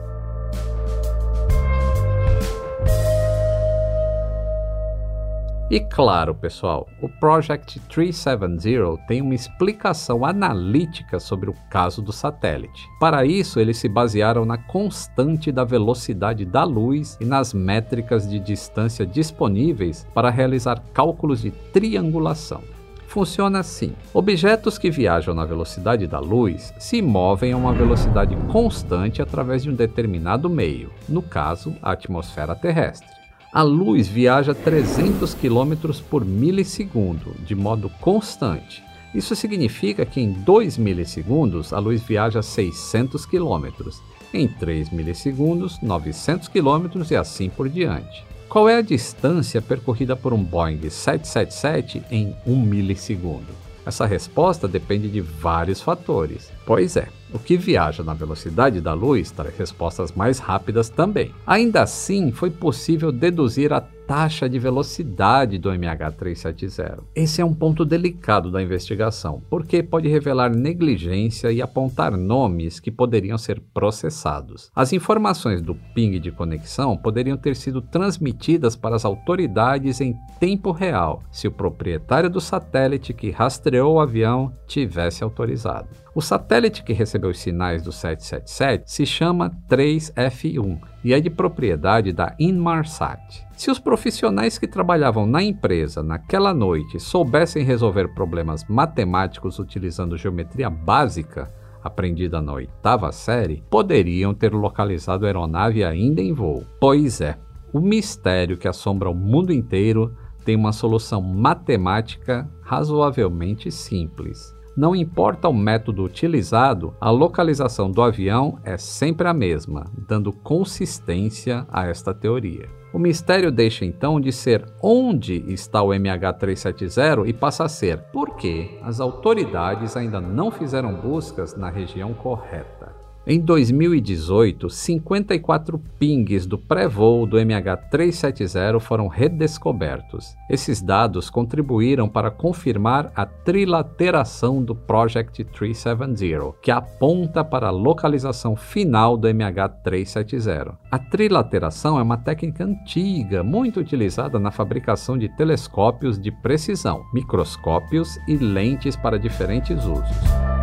E claro, pessoal, o Project 370 tem uma explicação analítica sobre o caso do satélite. Para isso, eles se basearam na constante da velocidade da luz e nas métricas de distância disponíveis para realizar cálculos de triangulação funciona assim: objetos que viajam na velocidade da luz se movem a uma velocidade constante através de um determinado meio, no caso, a atmosfera terrestre. A luz viaja 300 km por milissegundo, de modo constante. Isso significa que em 2 milissegundos a luz viaja 600 km, em 3 milissegundos 900 km e assim por diante. Qual é a distância percorrida por um Boeing 777 em 1 milissegundo? Essa resposta depende de vários fatores. Pois é, O que viaja na velocidade da luz traz respostas mais rápidas também. Ainda assim, foi possível deduzir a taxa de velocidade do MH370. Esse é um ponto delicado da investigação, porque pode revelar negligência e apontar nomes que poderiam ser processados. As informações do ping de conexão poderiam ter sido transmitidas para as autoridades em tempo real, se o proprietário do satélite que rastreou o avião tivesse autorizado. O satélite que recebeu os sinais do 777 se chama 3F1 e é de propriedade da Inmarsat. Se os profissionais que trabalhavam na empresa naquela noite soubessem resolver problemas matemáticos utilizando geometria básica, aprendida na oitava série, poderiam ter localizado a aeronave ainda em voo. Pois é, o mistério que assombra o mundo inteiro tem uma solução matemática razoavelmente simples. Não importa o método utilizado, a localização do avião é sempre a mesma, dando consistência a esta teoria. O mistério deixa então de ser onde está o MH370 e passa a ser por que as autoridades ainda não fizeram buscas na região correta. Em 2018, 54 pings do pré-voo do MH370 foram redescobertos. Esses dados contribuíram para confirmar a trilateração do Project 370, que aponta para a localização final do MH370. A trilateração é uma técnica antiga, muito utilizada na fabricação de telescópios de precisão, microscópios e lentes para diferentes usos.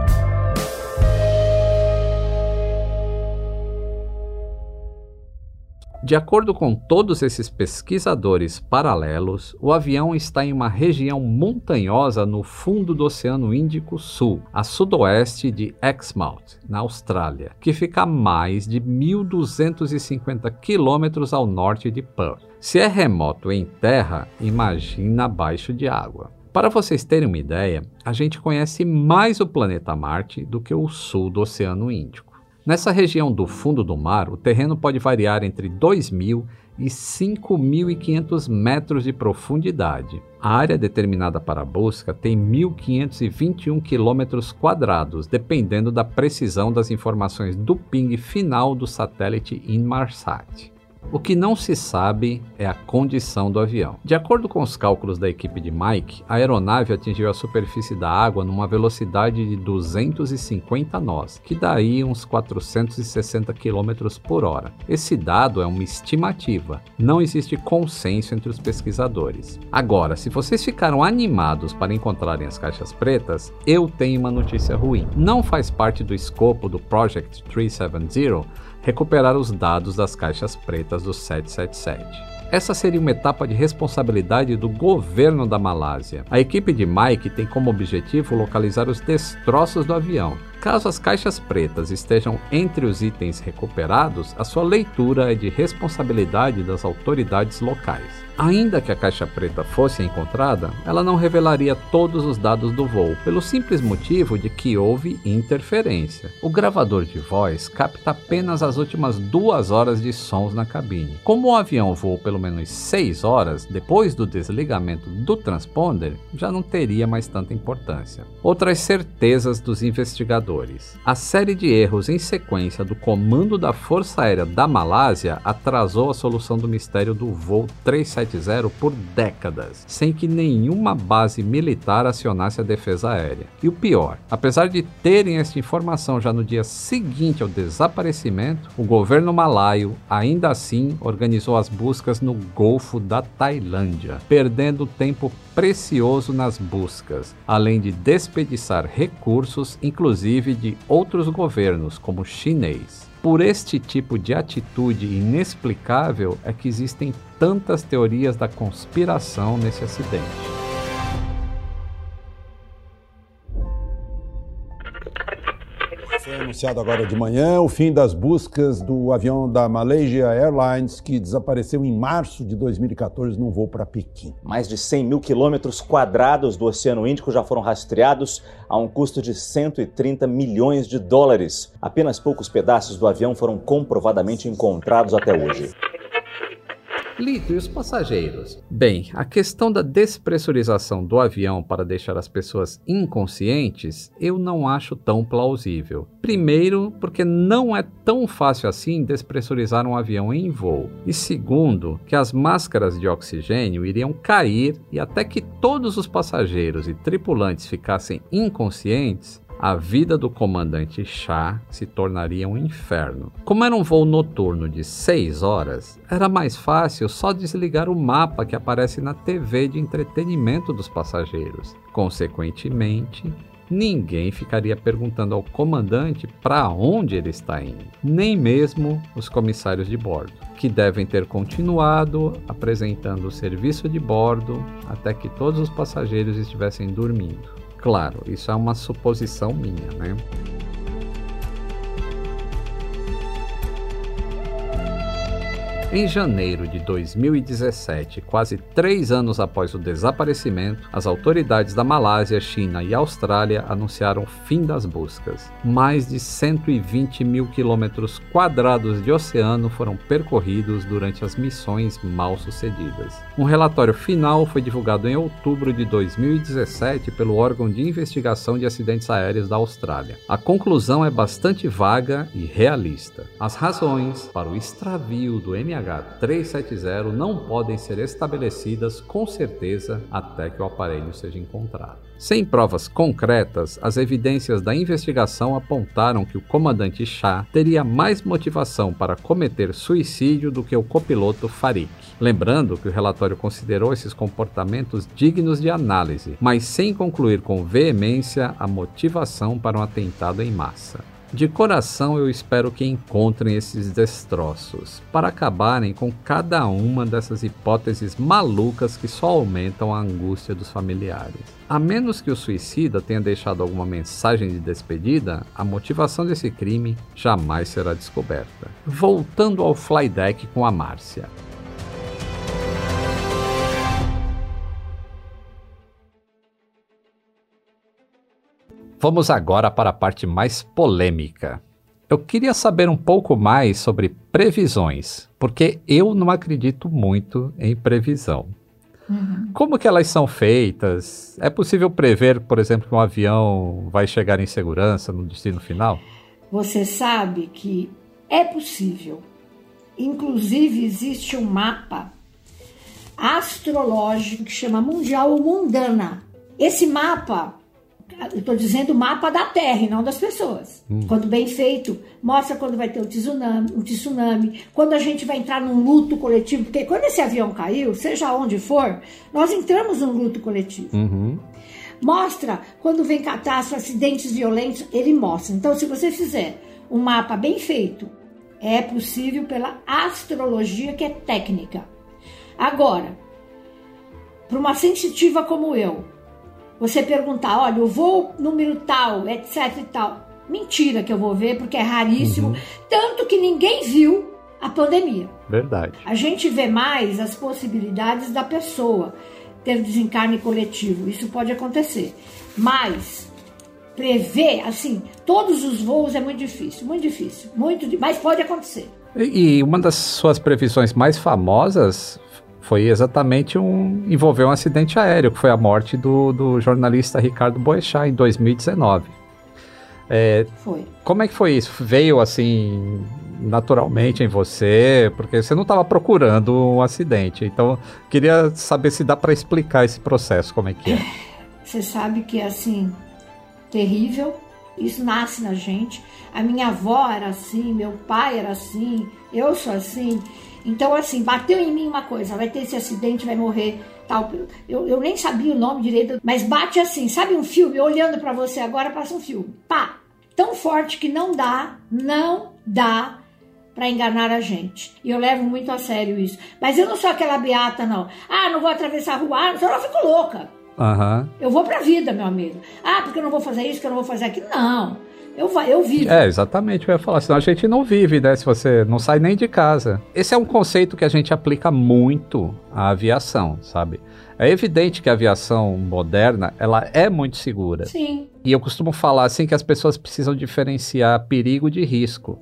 De acordo com todos esses pesquisadores paralelos, o avião está em uma região montanhosa no fundo do Oceano Índico Sul, a sudoeste de Exmouth, na Austrália, que fica a mais de 1.250 quilômetros ao norte de Perth. Se é remoto em terra, imagina abaixo de água. Para vocês terem uma ideia, a gente conhece mais o planeta Marte do que o sul do Oceano Índico. Nessa região do fundo do mar, o terreno pode variar entre 2.000 e 5.500 metros de profundidade. A área determinada para a busca tem 1.521 quilômetros quadrados, dependendo da precisão das informações do ping final do satélite Inmarsat. O que não se sabe é a condição do avião. De acordo com os cálculos da equipe de Mike, a aeronave atingiu a superfície da água numa velocidade de 250 nós, que daí uns 460 km por hora. Esse dado é uma estimativa, não existe consenso entre os pesquisadores. Agora, se vocês ficaram animados para encontrarem as caixas pretas, eu tenho uma notícia ruim. Não faz parte do escopo do Project 370 recuperar os dados das caixas pretas do 777. Essa seria uma etapa de responsabilidade do governo da Malásia. A equipe de Mike tem como objetivo localizar os destroços do avião. Caso as caixas pretas estejam entre os itens recuperados, a sua leitura é de responsabilidade das autoridades locais. Ainda que a caixa preta fosse encontrada, ela não revelaria todos os dados do voo, pelo simples motivo de que houve interferência. O gravador de voz capta apenas as últimas duas horas de sons na cabine. Como o avião voou pelo menos seis horas depois do desligamento do transponder, já não teria mais tanta importância. Outras certezas dos investigadores: a série de erros em sequência do comando da Força Aérea da Malásia atrasou a solução do mistério do voo 37 770 por décadas, sem que nenhuma base militar acionasse a defesa aérea. E o pior, apesar de terem esta informação já no dia seguinte ao desaparecimento, o governo malaio ainda assim organizou as buscas no Golfo da Tailândia, perdendo tempo precioso nas buscas, além de desperdiçar recursos, inclusive de outros governos, como o chinês. Por este tipo de atitude inexplicável é que existem tantas teorias da conspiração nesse acidente. Foi anunciado agora de manhã o fim das buscas do avião da Malaysia Airlines, que desapareceu em março de 2014 num voo para Pequim. Mais de 100 mil quilômetros quadrados do Oceano Índico já foram rastreados a um custo de 130 milhões de dólares. Apenas poucos pedaços do avião foram comprovadamente encontrados até hoje. Lito, e os passageiros? Bem, a questão da despressurização do avião para deixar as pessoas inconscientes, eu não acho tão plausível. Primeiro, porque não é tão fácil assim despressurizar um avião em voo. E segundo, que as máscaras de oxigênio iriam cair e até que todos os passageiros e tripulantes ficassem inconscientes, a vida do comandante Shah se tornaria um inferno. Como era um voo noturno de 6 horas, era mais fácil só desligar o mapa que aparece na TV de entretenimento dos passageiros. Consequentemente, ninguém ficaria perguntando ao comandante para onde ele está indo, nem mesmo os comissários de bordo, que devem ter continuado apresentando o serviço de bordo até que todos os passageiros estivessem dormindo. Claro, isso é uma suposição minha, né? Em janeiro de 2017, quase três anos após o desaparecimento, as autoridades da Malásia, China e Austrália anunciaram o fim das buscas. Mais de 120 mil quilômetros quadrados de oceano foram percorridos durante as missões mal sucedidas. Um relatório final foi divulgado em outubro de 2017 pelo órgão de investigação de acidentes aéreos da Austrália. A conclusão é bastante vaga e realista. As razões para o extravio do MH NH370 não podem ser estabelecidas com certeza até que o aparelho seja encontrado. Sem provas concretas, as evidências da investigação apontaram que o comandante Shah teria mais motivação para cometer suicídio do que o copiloto Farik. Lembrando que o relatório considerou esses comportamentos dignos de análise, mas sem concluir com veemência a motivação para um atentado em massa. De coração eu espero que encontrem esses destroços, para acabarem com cada uma dessas hipóteses malucas que só aumentam a angústia dos familiares. A menos que o suicida tenha deixado alguma mensagem de despedida, a motivação desse crime jamais será descoberta. Voltando ao flydeck com a Márcia. Vamos agora para a parte mais polêmica. Eu queria saber um pouco mais sobre previsões, porque eu não acredito muito em previsão. Uhum. Como que elas são feitas? É possível prever, por exemplo, que um avião vai chegar em segurança no destino final? Você sabe que é possível. Inclusive existe um mapa astrológico que chama Mundial Mundana. Esse mapa estou dizendo o mapa da Terra e não das pessoas. Hum. Quando bem feito, mostra quando vai ter o tsunami, o tsunami, quando a gente vai entrar num luto coletivo, porque quando esse avião caiu, seja onde for, nós entramos num luto coletivo. Uhum. Mostra quando vem catástrofe, acidentes violentos, ele mostra. Então, se você fizer um mapa bem feito, é possível pela astrologia que é técnica. Agora, para uma sensitiva como eu, você perguntar, olha, o voo número tal, etc e tal. Mentira que eu vou ver, porque é raríssimo. Uhum. Tanto que ninguém viu a pandemia. Verdade. A gente vê mais as possibilidades da pessoa ter desencarne coletivo. Isso pode acontecer. Mas prever, assim, todos os voos é muito difícil, muito difícil, muito, mas pode acontecer. E uma das suas previsões mais famosas foi exatamente um. envolveu um acidente aéreo, que foi a morte do, do jornalista Ricardo Boechat em 2019. É, foi. Como é que foi isso? Veio assim naturalmente em você, porque você não estava procurando um acidente. Então, queria saber se dá para explicar esse processo, como é que é. <laughs> Você sabe que é assim terrível. Isso nasce na gente. A minha avó era assim, meu pai era assim, eu sou assim. Então, assim, bateu em mim uma coisa, vai ter esse acidente, vai morrer, tal. Eu, eu nem sabia o nome direito, mas bate assim, sabe um filme? Olhando para você agora, passa um filme. Pá! Tão forte que não dá, não dá para enganar a gente. E eu levo muito a sério isso. Mas eu não sou aquela beata, não. Ah, não vou atravessar a rua, ah, senão eu fico louca. Uhum. Eu vou pra vida, meu amigo. Ah, porque eu não vou fazer isso, que eu não vou fazer aquilo. Não. Eu, eu vivo. É, exatamente o que eu ia falar. Senão a gente não vive, né? Se você não sai nem de casa. Esse é um conceito que a gente aplica muito à aviação, sabe? É evidente que a aviação moderna, ela é muito segura. Sim. E eu costumo falar assim que as pessoas precisam diferenciar perigo de risco.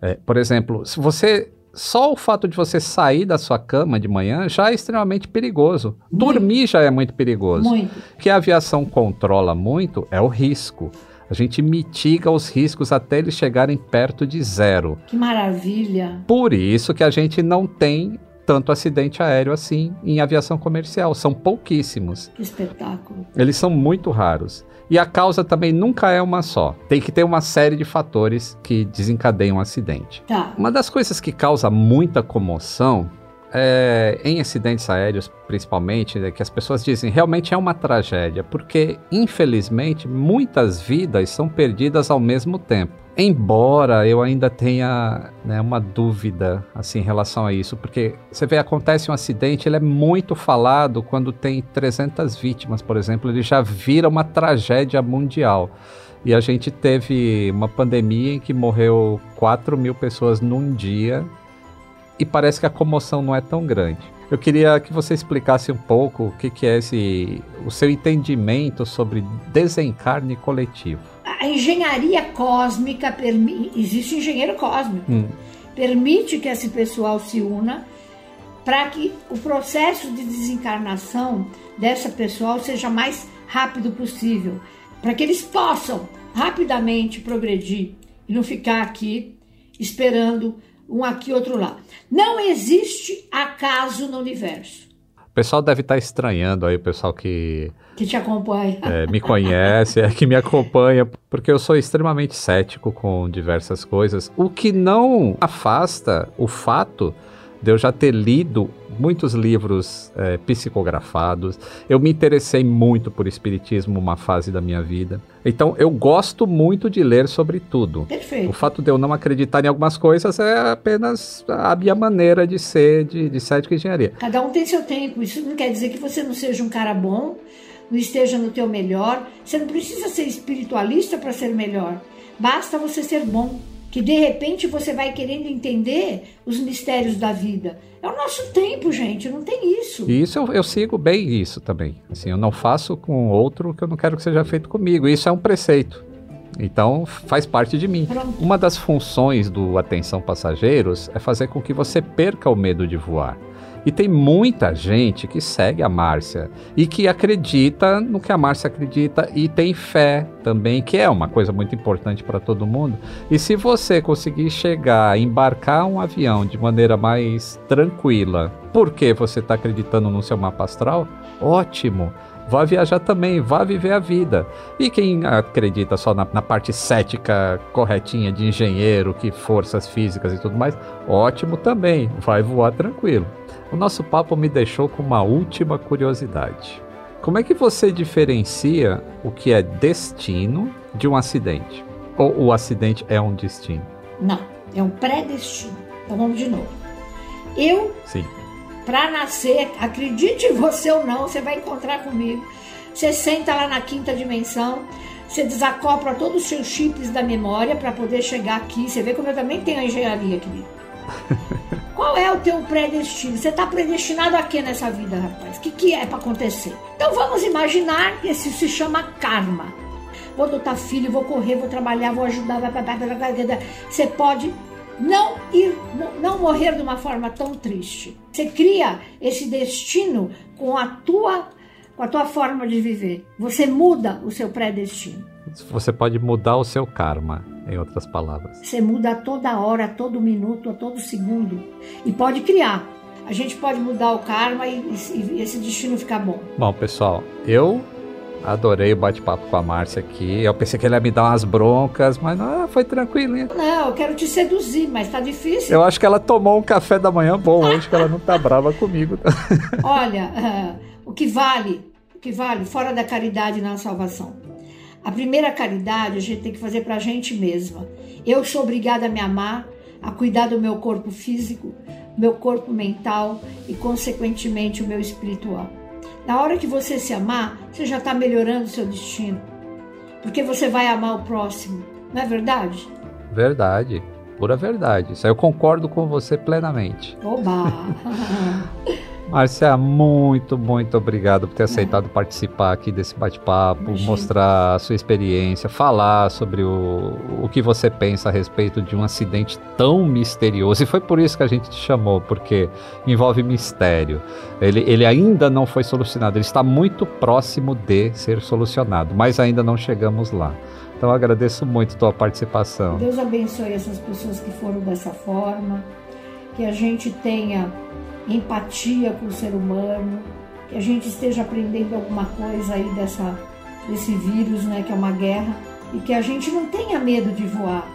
É, por exemplo, se você só o fato de você sair da sua cama de manhã já é extremamente perigoso. Dormir já é muito perigoso. Muito. O que a aviação controla muito é o risco. A gente mitiga os riscos até eles chegarem perto de zero. Que maravilha. Por isso que a gente não tem tanto acidente aéreo assim em aviação comercial. São pouquíssimos. Que espetáculo. Eles são muito raros. E a causa também nunca é uma só. Tem que ter uma série de fatores que desencadeiam um acidente. Tá. Uma das coisas que causa muita comoção é, em acidentes aéreos, principalmente, é que as pessoas dizem realmente é uma tragédia, porque infelizmente muitas vidas são perdidas ao mesmo tempo. Embora eu ainda tenha né, uma dúvida assim em relação a isso, porque você vê acontece um acidente, ele é muito falado quando tem 300 vítimas, por exemplo, ele já vira uma tragédia mundial. E a gente teve uma pandemia em que morreu 4 mil pessoas num dia e parece que a comoção não é tão grande. Eu queria que você explicasse um pouco o que, que é esse, o seu entendimento sobre desencarne coletivo. A engenharia cósmica permite. Existe engenheiro cósmico. Hum. Permite que esse pessoal se una para que o processo de desencarnação dessa pessoal seja mais rápido possível. Para que eles possam rapidamente progredir e não ficar aqui esperando um aqui outro lá. Não existe acaso no universo. O pessoal deve estar estranhando aí, o pessoal que Que te acompanha. é, me conhece, é, que me acompanha, porque eu sou extremamente cético com diversas coisas, o que não afasta o fato de eu já ter lido muitos livros é, psicografados. Eu me interessei muito por espiritismo uma fase da minha vida. Então eu gosto muito de ler sobre tudo. O Perfeito. fato de eu não acreditar em algumas coisas é apenas a minha maneira de ser de, de cético engenharia. Cada um tem seu tempo. Isso não quer dizer que você não seja um cara bom, não esteja no teu melhor. Você não precisa ser espiritualista para ser melhor. Basta você ser bom. Que de repente você vai querendo entender os mistérios da vida. É o nosso tempo, gente. Não tem isso. E isso eu, eu sigo bem isso também. Assim, eu não faço com outro que eu não quero que seja feito comigo. Isso é um preceito. Então faz parte de mim. Pronto. Uma das funções do Atenção Passageiros é fazer com que você perca o medo de voar. E tem muita gente que segue a Márcia e que acredita no que a Márcia acredita e tem fé também, que é uma coisa muito importante para todo mundo. E se você conseguir chegar, embarcar um avião de maneira mais tranquila, porque você está acreditando no seu mapa astral, ótimo. Vá viajar também, vá viver a vida. E quem acredita só na, na parte cética corretinha de engenheiro, que forças físicas e tudo mais, ótimo também, vai voar tranquilo. O nosso papo me deixou com uma última curiosidade. Como é que você diferencia o que é destino de um acidente? Ou o acidente é um destino? Não. É um predestino. Então vamos de novo. Eu Sim. para nascer, acredite você ou não, você vai encontrar comigo. Você senta lá na quinta dimensão, você desacopla todos os seus chips da memória para poder chegar aqui. Você vê como eu também tenho a engenharia, querido. <laughs> Qual é o teu predestino? Você está predestinado a quê nessa vida, rapaz? O que, que é para acontecer? Então vamos imaginar que isso se chama karma. Vou adotar filho, vou correr, vou trabalhar, vou ajudar. Você pode não ir, não morrer de uma forma tão triste. Você cria esse destino com a tua, com a tua forma de viver. Você muda o seu predestino. Você pode mudar o seu karma, em outras palavras. Você muda a toda hora, a todo minuto, a todo segundo. E pode criar. A gente pode mudar o karma e, e- esse destino ficar bom. Bom, pessoal, eu adorei o bate-papo com a Márcia aqui. Eu pensei que ele ia me dar umas broncas, mas ah, foi tranquilo? Não, eu quero te seduzir, mas tá difícil. Eu acho que ela tomou um café da manhã bom hoje, que ela não tá <laughs> brava comigo. Olha, ah, <laughs> o que vale, o que vale fora da caridade na salvação. A primeira caridade a gente tem que fazer pra gente mesma. Eu sou obrigada a me amar, a cuidar do meu corpo físico, meu corpo mental e, consequentemente, o meu espiritual. Na hora que você se amar, você já está melhorando o seu destino. Porque você vai amar o próximo, não é verdade? Verdade, pura verdade. Isso aí eu concordo com você plenamente. Oba! <laughs> Márcia, muito, muito obrigado por ter aceitado participar aqui desse bate-papo, mostrar a sua experiência, falar sobre o, o que você pensa a respeito de um acidente tão misterioso. E foi por isso que a gente te chamou, porque envolve mistério. Ele, ele ainda não foi solucionado, ele está muito próximo de ser solucionado, mas ainda não chegamos lá. Então agradeço muito a tua participação. Deus abençoe essas pessoas que foram dessa forma, que a gente tenha empatia com o ser humano, que a gente esteja aprendendo alguma coisa aí dessa, desse vírus, né, que é uma guerra, e que a gente não tenha medo de voar.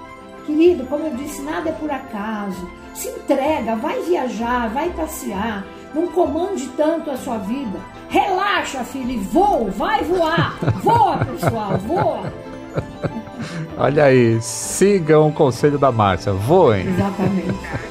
Querido, como eu disse, nada é por acaso. Se entrega, vai viajar, vai passear, não comande tanto a sua vida. Relaxa, filho, e voa, vai voar. Voa, pessoal, voa. Olha aí, sigam o conselho da Márcia, voem. Exatamente.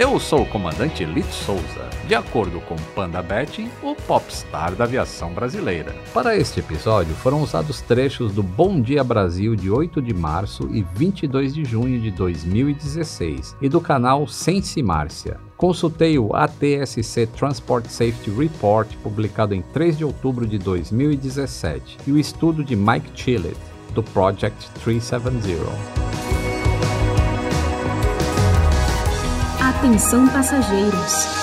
Eu sou o comandante Lito Souza, de acordo com Panda Betting, o popstar da aviação brasileira. Para este episódio foram usados trechos do Bom Dia Brasil de 8 de março e 22 de junho de 2016 e do canal Sense Márcia. Consultei o ATSC Transport Safety Report, publicado em 3 de outubro de 2017, e o estudo de Mike Chillett, do Project 370. Atenção passageiros.